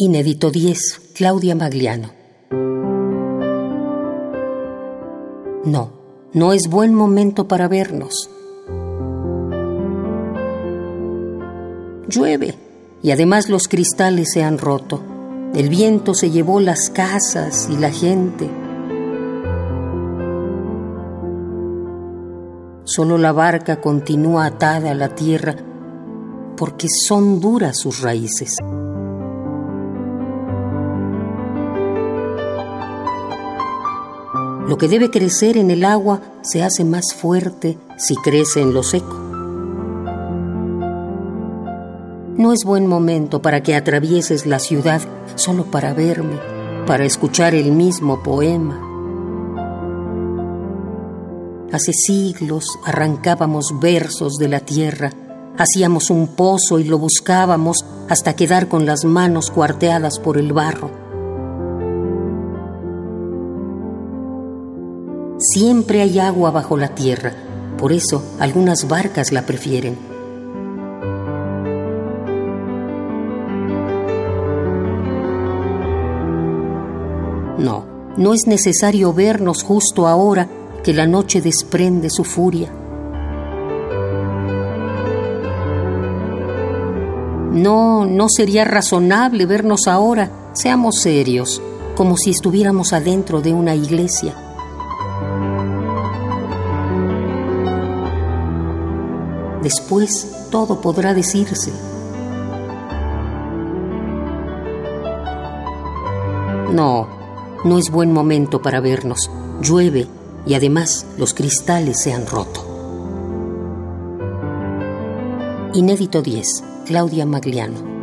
Inédito 10, Claudia Magliano. No, no es buen momento para vernos. Llueve y además los cristales se han roto. El viento se llevó las casas y la gente. Solo la barca continúa atada a la tierra porque son duras sus raíces. Lo que debe crecer en el agua se hace más fuerte si crece en lo seco. No es buen momento para que atravieses la ciudad solo para verme, para escuchar el mismo poema. Hace siglos arrancábamos versos de la tierra, hacíamos un pozo y lo buscábamos hasta quedar con las manos cuarteadas por el barro. Siempre hay agua bajo la tierra, por eso algunas barcas la prefieren. No, no es necesario vernos justo ahora que la noche desprende su furia. No, no sería razonable vernos ahora, seamos serios, como si estuviéramos adentro de una iglesia. Después todo podrá decirse. No, no es buen momento para vernos. Llueve y además los cristales se han roto. Inédito 10. Claudia Magliano.